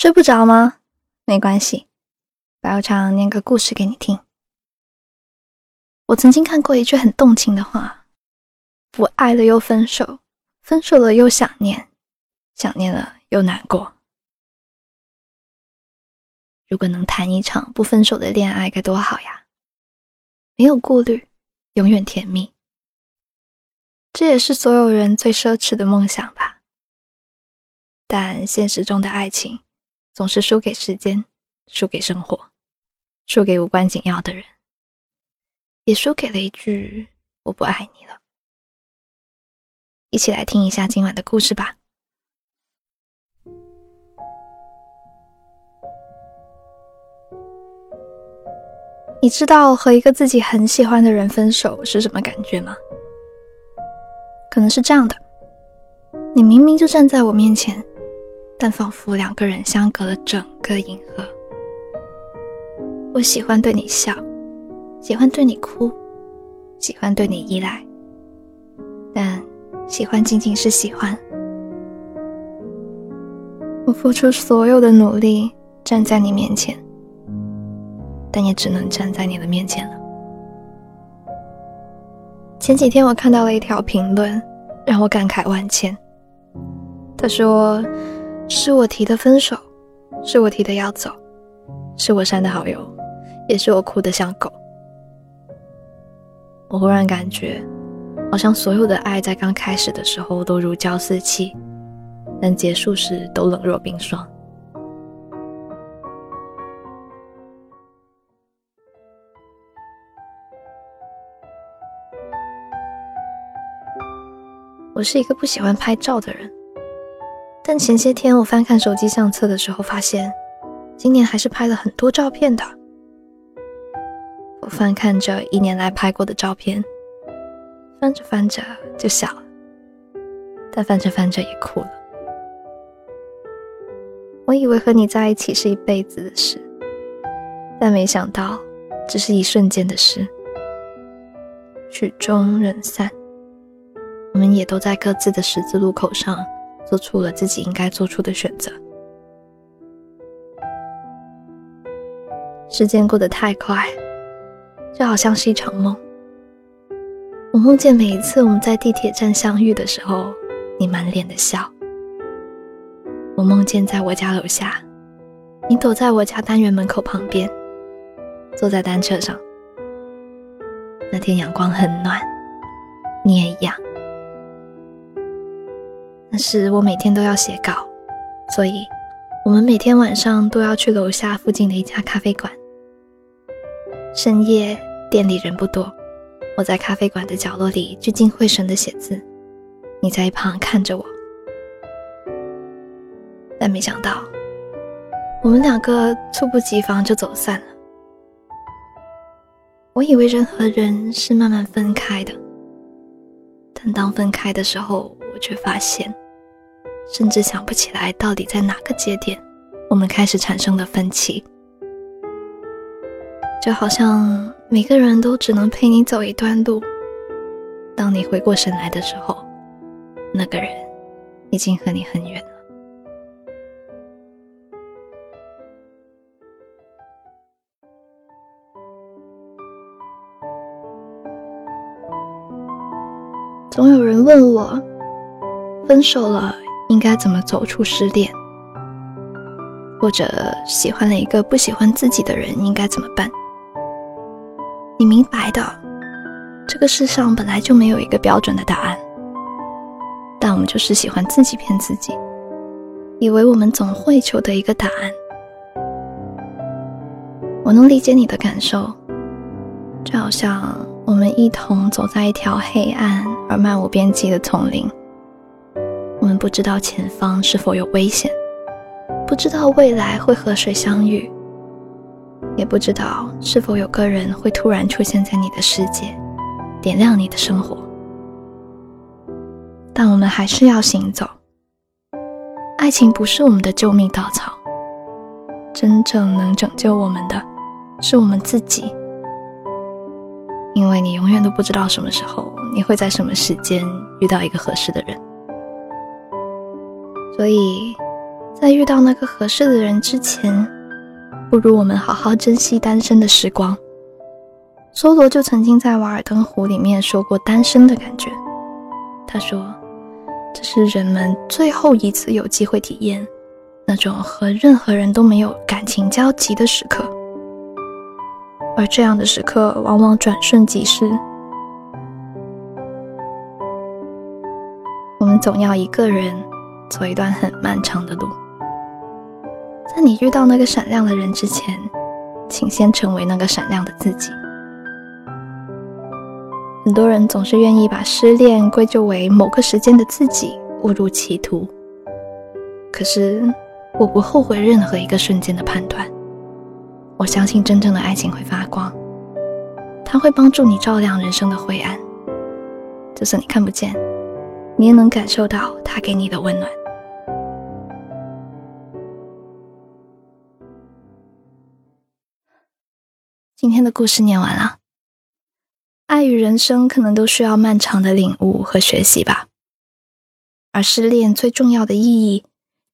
睡不着吗？没关系，白无常念个故事给你听。我曾经看过一句很动情的话：“不爱了又分手，分手了又想念，想念了又难过。”如果能谈一场不分手的恋爱，该多好呀！没有顾虑，永远甜蜜。这也是所有人最奢侈的梦想吧。但现实中的爱情。总是输给时间，输给生活，输给无关紧要的人，也输给了一句“我不爱你了”。一起来听一下今晚的故事吧。你知道和一个自己很喜欢的人分手是什么感觉吗？可能是这样的：你明明就站在我面前。但仿佛两个人相隔了整个银河。我喜欢对你笑，喜欢对你哭，喜欢对你依赖，但喜欢仅仅是喜欢。我付出所有的努力站在你面前，但也只能站在你的面前了。前几天我看到了一条评论，让我感慨万千。他说。是我提的分手，是我提的要走，是我删的好友，也是我哭得像狗。我忽然感觉，好像所有的爱在刚开始的时候都如胶似漆，但结束时都冷若冰霜。我是一个不喜欢拍照的人。但前些天我翻看手机相册的时候，发现今年还是拍了很多照片的。我翻看着一年来拍过的照片，翻着翻着就笑了，但翻着翻着也哭了。我以为和你在一起是一辈子的事，但没想到只是一瞬间的事。曲终人散，我们也都在各自的十字路口上。做出了自己应该做出的选择。时间过得太快，就好像是一场梦。我梦见每一次我们在地铁站相遇的时候，你满脸的笑。我梦见在我家楼下，你躲在我家单元门口旁边，坐在单车上。那天阳光很暖，你也一样。那时我每天都要写稿，所以我们每天晚上都要去楼下附近的一家咖啡馆。深夜店里人不多，我在咖啡馆的角落里聚精会神的写字，你在一旁看着我。但没想到，我们两个猝不及防就走散了。我以为人和人是慢慢分开的，但当分开的时候，我却发现。甚至想不起来到底在哪个节点，我们开始产生了分歧。就好像每个人都只能陪你走一段路，当你回过神来的时候，那个人已经和你很远了。总有人问我，分手了。应该怎么走出失恋？或者喜欢了一个不喜欢自己的人，应该怎么办？你明白的，这个世上本来就没有一个标准的答案，但我们就是喜欢自己骗自己，以为我们总会求得一个答案。我能理解你的感受，就好像我们一同走在一条黑暗而漫无边际的丛林。不知道前方是否有危险，不知道未来会和谁相遇，也不知道是否有个人会突然出现在你的世界，点亮你的生活。但我们还是要行走。爱情不是我们的救命稻草，真正能拯救我们的，是我们自己。因为你永远都不知道什么时候，你会在什么时间遇到一个合适的人。在遇到那个合适的人之前，不如我们好好珍惜单身的时光。梭罗就曾经在《瓦尔登湖》里面说过单身的感觉。他说：“这是人们最后一次有机会体验那种和任何人都没有感情交集的时刻，而这样的时刻往往转瞬即逝。我们总要一个人走一段很漫长的路。在你遇到那个闪亮的人之前，请先成为那个闪亮的自己。”很多人总是愿意把失恋归咎为某个时间的自己误入歧途。可是，我不后悔任何一个瞬间的判断。我相信真正的爱情会发光，它会帮助你照亮人生的灰暗。就算你看不见，你也能感受到它给你的温暖。今天的故事念完了。爱与人生可能都需要漫长的领悟和学习吧，而失恋最重要的意义，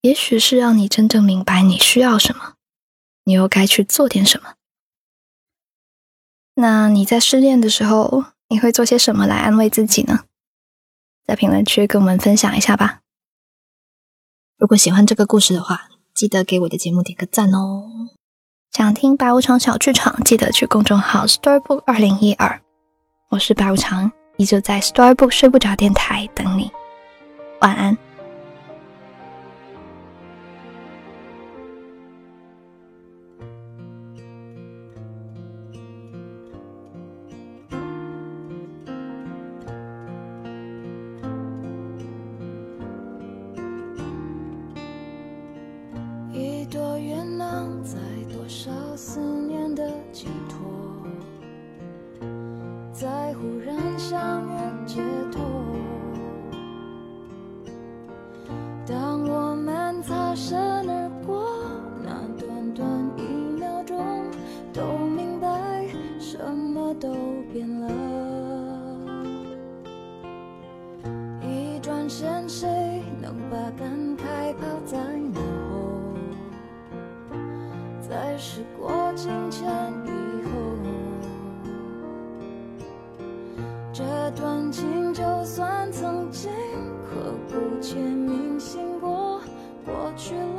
也许是让你真正明白你需要什么，你又该去做点什么。那你在失恋的时候，你会做些什么来安慰自己呢？在评论区跟我们分享一下吧。如果喜欢这个故事的话，记得给我的节目点个赞哦。想听白无常小剧场，记得去公众号 Storybook 二零一二。我是白无常，依旧在 Storybook 睡不着电台等你，晚安。擦身而过，那短短一秒钟，都明白什么都变了。一转身，谁能把感慨抛在脑后？在时过境迁以后。这段情，就算曾经刻骨，过